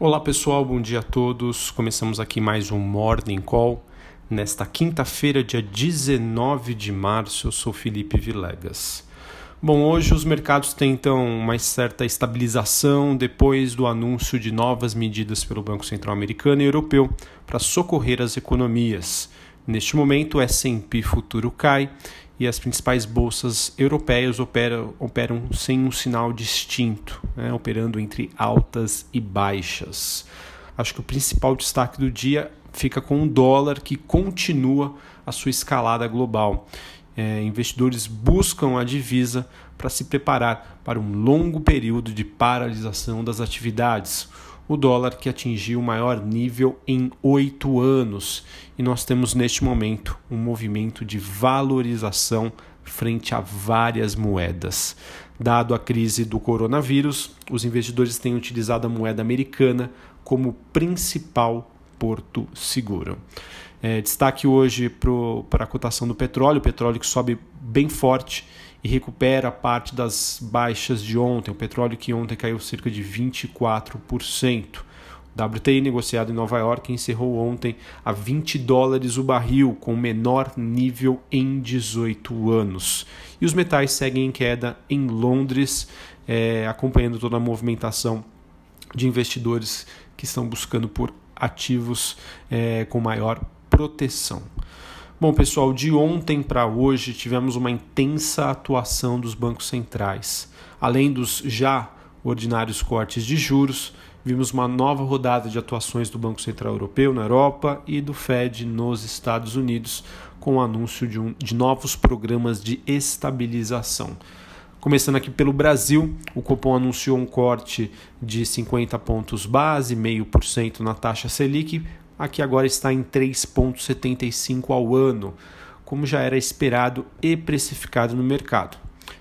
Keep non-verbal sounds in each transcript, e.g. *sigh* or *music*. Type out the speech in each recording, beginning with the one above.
Olá pessoal, bom dia a todos. Começamos aqui mais um Morning Call. Nesta quinta-feira, dia 19 de março, eu sou Felipe Vilegas. Bom, hoje os mercados tentam uma certa estabilização depois do anúncio de novas medidas pelo Banco Central Americano e Europeu para socorrer as economias. Neste momento, o S&P futuro cai e as principais bolsas europeias operam, operam sem um sinal distinto, né, operando entre altas e baixas. Acho que o principal destaque do dia fica com o dólar que continua a sua escalada global. É, investidores buscam a divisa para se preparar para um longo período de paralisação das atividades o dólar que atingiu o maior nível em oito anos e nós temos neste momento um movimento de valorização frente a várias moedas. Dado a crise do coronavírus, os investidores têm utilizado a moeda americana como principal porto seguro. É, destaque hoje para a cotação do petróleo, o petróleo que sobe bem forte e recupera parte das baixas de ontem. O petróleo que ontem caiu cerca de 24%. O WTI negociado em Nova York encerrou ontem a 20 dólares o barril, com o menor nível em 18 anos. E os metais seguem em queda em Londres, é, acompanhando toda a movimentação de investidores que estão buscando por ativos é, com maior proteção. Bom, pessoal, de ontem para hoje tivemos uma intensa atuação dos bancos centrais. Além dos já ordinários cortes de juros, vimos uma nova rodada de atuações do Banco Central Europeu na Europa e do Fed nos Estados Unidos, com o anúncio de, um, de novos programas de estabilização. Começando aqui pelo Brasil, o Copom anunciou um corte de 50 pontos base, 0,5% na taxa Selic, aqui agora está em 3,75 ao ano, como já era esperado e precificado no mercado.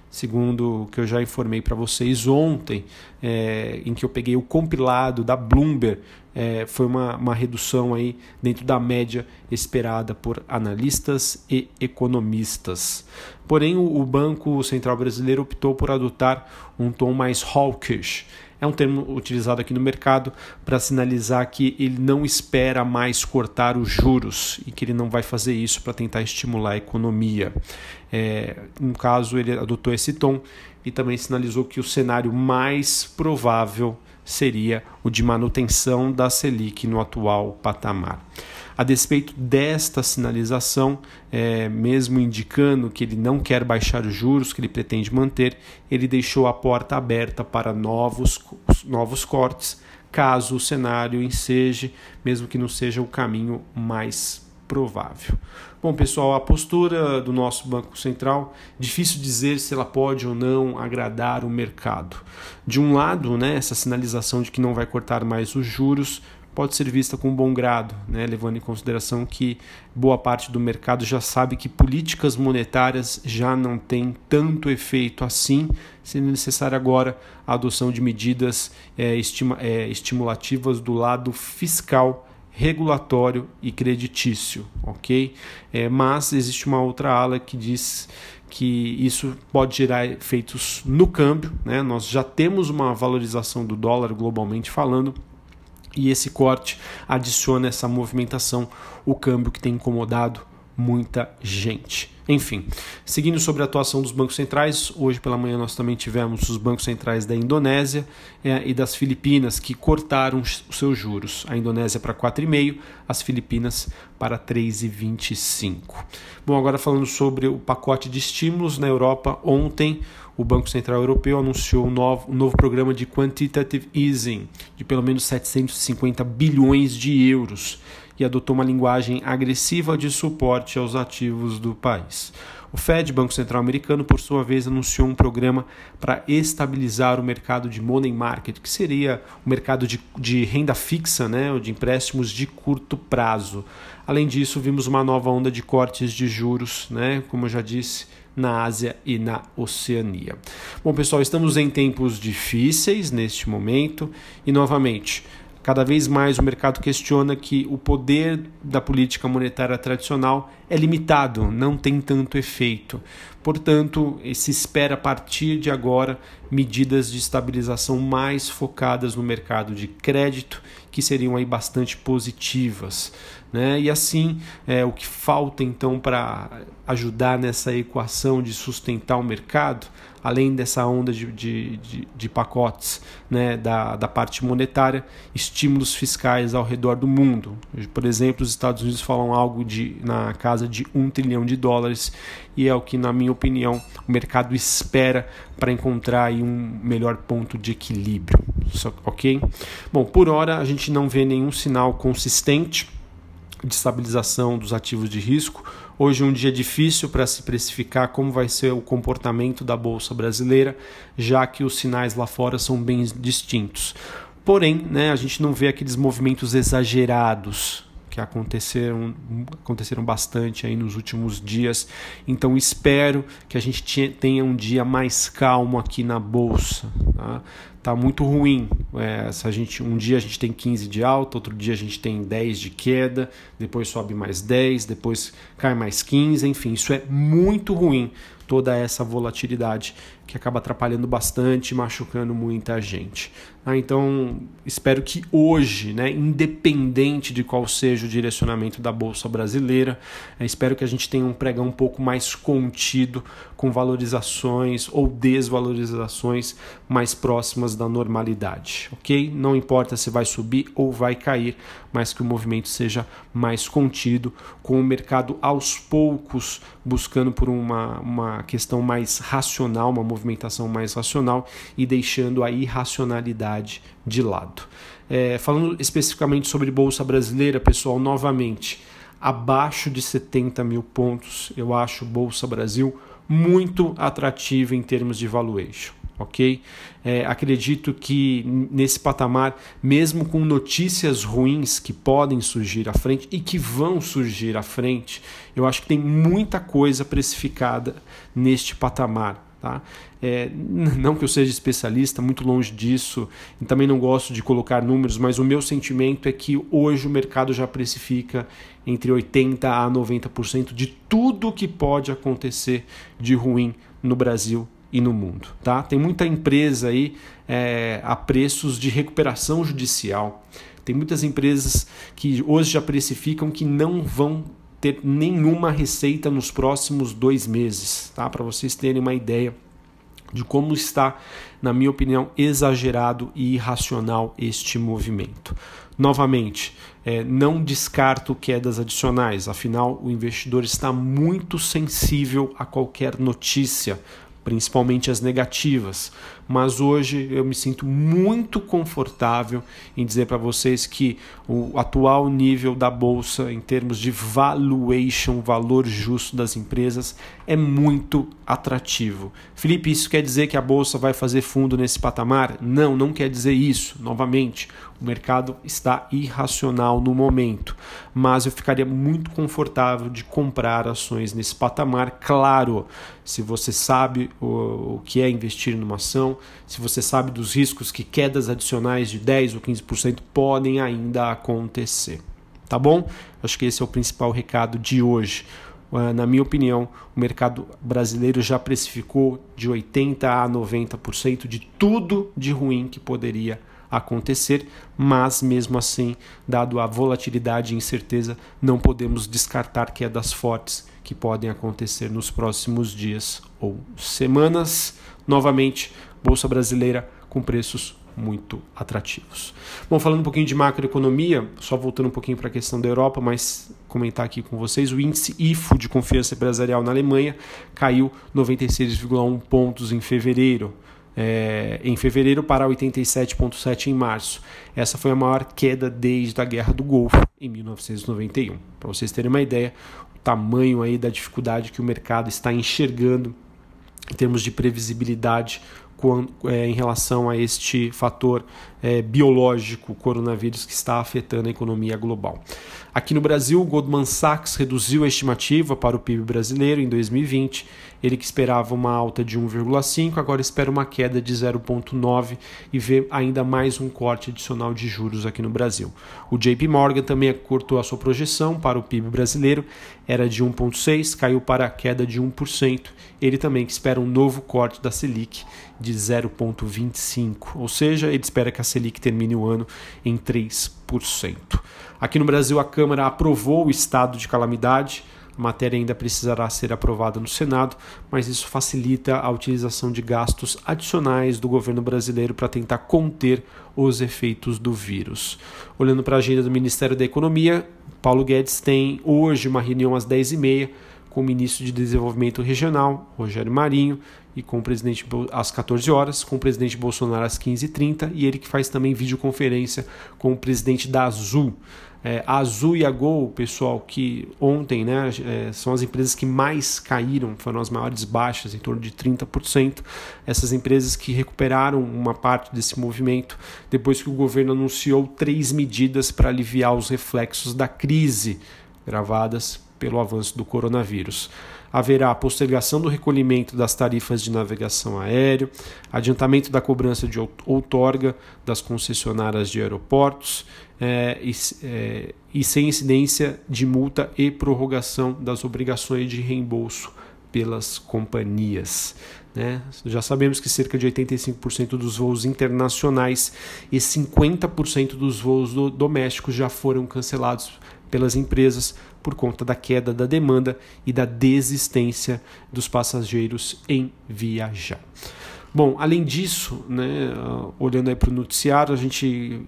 Segundo o que eu já informei para vocês ontem, é, em que eu peguei o compilado da Bloomberg, é, foi uma, uma redução aí dentro da média esperada por analistas e economistas. Porém, o, o Banco Central Brasileiro optou por adotar um tom mais hawkish é um termo utilizado aqui no mercado para sinalizar que ele não espera mais cortar os juros e que ele não vai fazer isso para tentar estimular a economia. É, no caso, ele adotou esse tom e também sinalizou que o cenário mais provável seria o de manutenção da Selic no atual patamar. A despeito desta sinalização, é, mesmo indicando que ele não quer baixar os juros, que ele pretende manter, ele deixou a porta aberta para novos, novos cortes, caso o cenário enseje, mesmo que não seja o caminho mais provável. Bom, pessoal, a postura do nosso Banco Central, difícil dizer se ela pode ou não agradar o mercado. De um lado, né, essa sinalização de que não vai cortar mais os juros pode ser vista com bom grado, né, levando em consideração que boa parte do mercado já sabe que políticas monetárias já não têm tanto efeito assim, sendo necessária agora a adoção de medidas é, estima, é, estimulativas do lado fiscal regulatório e creditício, ok? É, mas existe uma outra ala que diz que isso pode gerar efeitos no câmbio, né? Nós já temos uma valorização do dólar globalmente falando, e esse corte adiciona essa movimentação, o câmbio que tem incomodado muita gente. Enfim, seguindo sobre a atuação dos bancos centrais, hoje pela manhã nós também tivemos os bancos centrais da Indonésia é, e das Filipinas que cortaram os seus juros. A Indonésia para 4,5, as Filipinas para 3,25. Bom, agora falando sobre o pacote de estímulos na Europa, ontem o Banco Central Europeu anunciou um novo, um novo programa de quantitative easing de pelo menos 750 bilhões de euros e adotou uma linguagem agressiva de suporte aos ativos do país. O Fed, Banco Central Americano, por sua vez, anunciou um programa para estabilizar o mercado de money market, que seria o mercado de, de renda fixa, né, ou de empréstimos de curto prazo. Além disso, vimos uma nova onda de cortes de juros, né, como eu já disse, na Ásia e na Oceania. Bom, pessoal, estamos em tempos difíceis neste momento e, novamente, Cada vez mais o mercado questiona que o poder da política monetária tradicional é limitado, não tem tanto efeito. Portanto, se espera a partir de agora medidas de estabilização mais focadas no mercado de crédito, que seriam aí bastante positivas. Né? E assim, é, o que falta então para ajudar nessa equação de sustentar o mercado além dessa onda de, de, de, de pacotes né, da, da parte monetária, estímulos fiscais ao redor do mundo. Por exemplo, os Estados Unidos falam algo de, na casa de um trilhão de dólares e é o que, na minha opinião, o mercado espera para encontrar aí um melhor ponto de equilíbrio. Ok? Bom, por hora a gente não vê nenhum sinal consistente de estabilização dos ativos de risco. Hoje é um dia difícil para se precificar como vai ser o comportamento da bolsa brasileira, já que os sinais lá fora são bem distintos. Porém, né, a gente não vê aqueles movimentos exagerados que aconteceram, aconteceram bastante aí nos últimos dias. Então espero que a gente tenha um dia mais calmo aqui na bolsa. Tá? tá muito ruim. É, se a gente, um dia a gente tem 15 de alta, outro dia a gente tem 10 de queda, depois sobe mais 10, depois cai mais 15, enfim, isso é muito ruim, toda essa volatilidade que acaba atrapalhando bastante, machucando muita gente. Ah, então, espero que hoje, né, independente de qual seja o direcionamento da Bolsa Brasileira, é, espero que a gente tenha um pregão um pouco mais contido, com valorizações ou desvalorizações mais próximas da normalidade, ok? Não importa se vai subir ou vai cair, mas que o movimento seja mais contido, com o mercado aos poucos buscando por uma, uma questão mais racional, uma movimentação mais racional e deixando a irracionalidade de lado. É, falando especificamente sobre Bolsa Brasileira, pessoal, novamente, abaixo de 70 mil pontos, eu acho Bolsa Brasil muito atrativa em termos de valuation ok? É, acredito que nesse patamar, mesmo com notícias ruins que podem surgir à frente e que vão surgir à frente, eu acho que tem muita coisa precificada neste patamar. Tá? É, *laughs* não que eu seja especialista, muito longe disso, e também não gosto de colocar números, mas o meu sentimento é que hoje o mercado já precifica entre 80% a 90% de tudo que pode acontecer de ruim no Brasil e no mundo. Tá? Tem muita empresa aí é, a preços de recuperação judicial. Tem muitas empresas que hoje já precificam que não vão ter nenhuma receita nos próximos dois meses, tá? Para vocês terem uma ideia de como está, na minha opinião, exagerado e irracional este movimento. Novamente, é, não descarto quedas adicionais, afinal, o investidor está muito sensível a qualquer notícia principalmente as negativas. Mas hoje eu me sinto muito confortável em dizer para vocês que o atual nível da bolsa em termos de valuation, valor justo das empresas, é muito atrativo. Felipe, isso quer dizer que a bolsa vai fazer fundo nesse patamar? Não, não quer dizer isso. Novamente, o mercado está irracional no momento, mas eu ficaria muito confortável de comprar ações nesse patamar. Claro, se você sabe o, o que é investir numa ação, se você sabe dos riscos que quedas adicionais de 10 ou 15% podem ainda acontecer. Tá bom? Acho que esse é o principal recado de hoje. Ah, na minha opinião, o mercado brasileiro já precificou de 80% a 90% de tudo de ruim que poderia acontecer mas mesmo assim, dado a volatilidade e incerteza, não podemos descartar quedas fortes que podem acontecer nos próximos dias ou semanas. Novamente, bolsa brasileira com preços muito atrativos. Bom, falando um pouquinho de macroeconomia, só voltando um pouquinho para a questão da Europa, mas comentar aqui com vocês, o índice IFO de confiança empresarial na Alemanha caiu 96,1 pontos em fevereiro é, em fevereiro para 87,7 em março. Essa foi a maior queda desde a Guerra do Golfo em 1991. Para vocês terem uma ideia, o tamanho aí da dificuldade que o mercado está enxergando em termos de previsibilidade é, em relação a este fator é, biológico, coronavírus, que está afetando a economia global. Aqui no Brasil, o Goldman Sachs reduziu a estimativa para o PIB brasileiro em 2020. Ele que esperava uma alta de 1,5, agora espera uma queda de 0,9 e vê ainda mais um corte adicional de juros aqui no Brasil. O JP Morgan também cortou a sua projeção para o PIB brasileiro, era de 1,6, caiu para a queda de 1%. Ele também que espera um novo corte da Selic de 0,25, ou seja, ele espera que a Selic termine o ano em 3%. Aqui no Brasil, a Câmara aprovou o estado de calamidade. A matéria ainda precisará ser aprovada no Senado, mas isso facilita a utilização de gastos adicionais do governo brasileiro para tentar conter os efeitos do vírus. Olhando para a agenda do Ministério da Economia, Paulo Guedes tem hoje uma reunião às 10h30 com o ministro de Desenvolvimento Regional, Rogério Marinho, e com o presidente às 14 horas, com o presidente Bolsonaro às 15h30, e ele que faz também videoconferência com o presidente da Azul. É, a Azul e a Gol, pessoal, que ontem né, é, são as empresas que mais caíram, foram as maiores baixas, em torno de 30%. Essas empresas que recuperaram uma parte desse movimento depois que o governo anunciou três medidas para aliviar os reflexos da crise gravadas pelo avanço do coronavírus. Haverá postergação do recolhimento das tarifas de navegação aéreo, adiantamento da cobrança de outorga das concessionárias de aeroportos é, e, é, e sem incidência de multa e prorrogação das obrigações de reembolso pelas companhias. Né? Já sabemos que cerca de 85% dos voos internacionais e 50% dos voos do, domésticos já foram cancelados pelas empresas por conta da queda da demanda e da desistência dos passageiros em viajar. Bom, além disso, né, olhando para o noticiário, a gente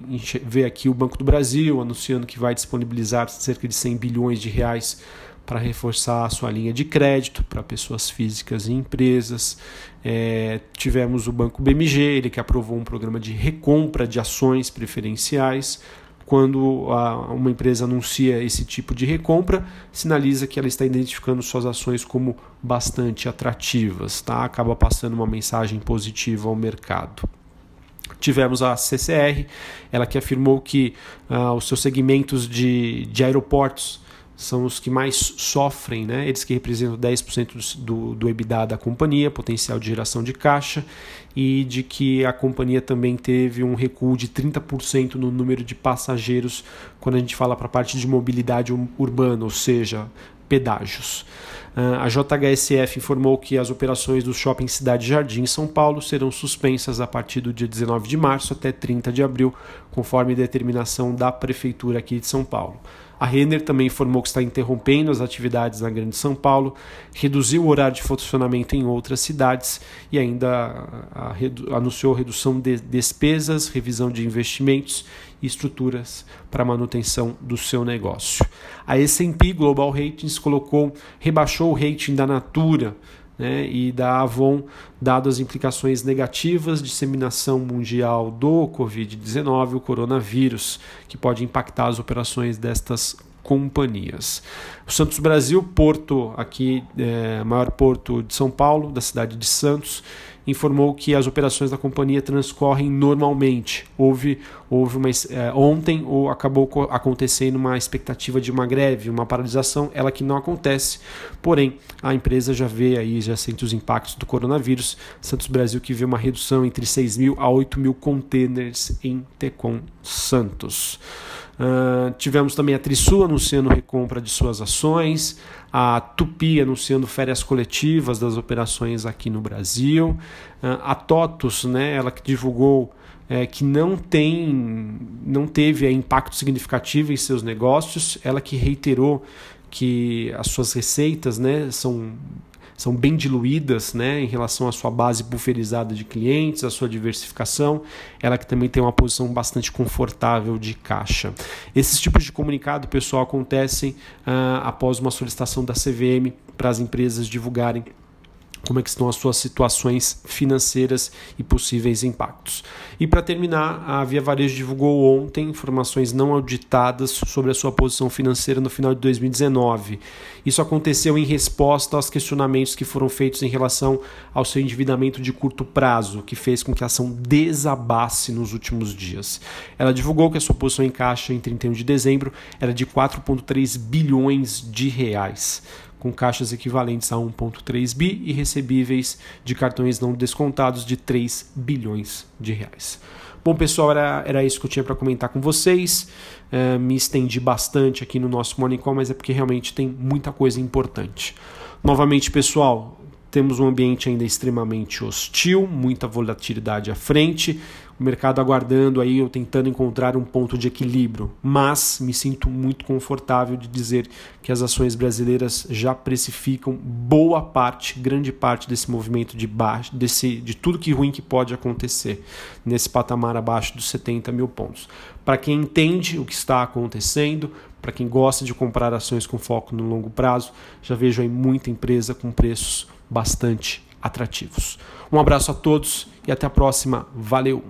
vê aqui o Banco do Brasil anunciando que vai disponibilizar cerca de 100 bilhões de reais para reforçar a sua linha de crédito para pessoas físicas e empresas. É, tivemos o Banco BMG, ele que aprovou um programa de recompra de ações preferenciais quando a, uma empresa anuncia esse tipo de recompra, sinaliza que ela está identificando suas ações como bastante atrativas, tá? acaba passando uma mensagem positiva ao mercado. Tivemos a CCR, ela que afirmou que uh, os seus segmentos de, de aeroportos são os que mais sofrem, né? eles que representam 10% do, do EBITDA da companhia, potencial de geração de caixa, e de que a companhia também teve um recuo de 30% no número de passageiros quando a gente fala para a parte de mobilidade urbana, ou seja, pedágios. Ah, a JHSF informou que as operações do Shopping Cidade Jardim São Paulo serão suspensas a partir do dia 19 de março até 30 de abril, conforme determinação da Prefeitura aqui de São Paulo. A Renner também informou que está interrompendo as atividades na Grande São Paulo, reduziu o horário de funcionamento em outras cidades e ainda a, a, anunciou redução de despesas, revisão de investimentos e estruturas para manutenção do seu negócio. A S&P Global Ratings colocou, rebaixou o rating da Natura né, e da Avon, dado as implicações negativas, disseminação mundial do Covid-19, o coronavírus, que pode impactar as operações destas companhias. O Santos Brasil, porto aqui, é, maior porto de São Paulo, da cidade de Santos, informou que as operações da companhia transcorrem normalmente. Houve, houve uma, é, ontem ou acabou acontecendo uma expectativa de uma greve, uma paralisação, ela que não acontece. Porém, a empresa já vê aí, já sente os impactos do coronavírus. Santos Brasil que vê uma redução entre 6 mil a 8 mil containers em Tecon Santos. Uh, tivemos também a Trisul anunciando recompra de suas ações, a Tupi anunciando férias coletivas das operações aqui no Brasil, uh, a TOTUS, né, ela que divulgou é, que não tem, não teve é, impacto significativo em seus negócios, ela que reiterou que as suas receitas né, são são bem diluídas né, em relação à sua base bufferizada de clientes, à sua diversificação, ela que também tem uma posição bastante confortável de caixa. Esses tipos de comunicado, pessoal, acontecem ah, após uma solicitação da CVM para as empresas divulgarem como é que estão as suas situações financeiras e possíveis impactos. E para terminar, a Via Varejo divulgou ontem informações não auditadas sobre a sua posição financeira no final de 2019. Isso aconteceu em resposta aos questionamentos que foram feitos em relação ao seu endividamento de curto prazo, que fez com que a ação desabasse nos últimos dias. Ela divulgou que a sua posição em caixa em 31 de dezembro era de 4,3 bilhões de reais com caixas equivalentes a 1,3 bi e recebíveis de cartões não descontados de 3 bilhões de reais. Bom, pessoal, era, era isso que eu tinha para comentar com vocês. Uh, me estendi bastante aqui no nosso Morning Call, mas é porque realmente tem muita coisa importante. Novamente, pessoal, temos um ambiente ainda extremamente hostil, muita volatilidade à frente, o mercado aguardando aí, eu tentando encontrar um ponto de equilíbrio, mas me sinto muito confortável de dizer que as ações brasileiras já precificam boa parte, grande parte desse movimento de baixo, desse, de tudo que ruim que pode acontecer nesse patamar abaixo dos 70 mil pontos. Para quem entende o que está acontecendo, para quem gosta de comprar ações com foco no longo prazo, já vejo aí muita empresa com preços bastante atrativos. Um abraço a todos e até a próxima. Valeu!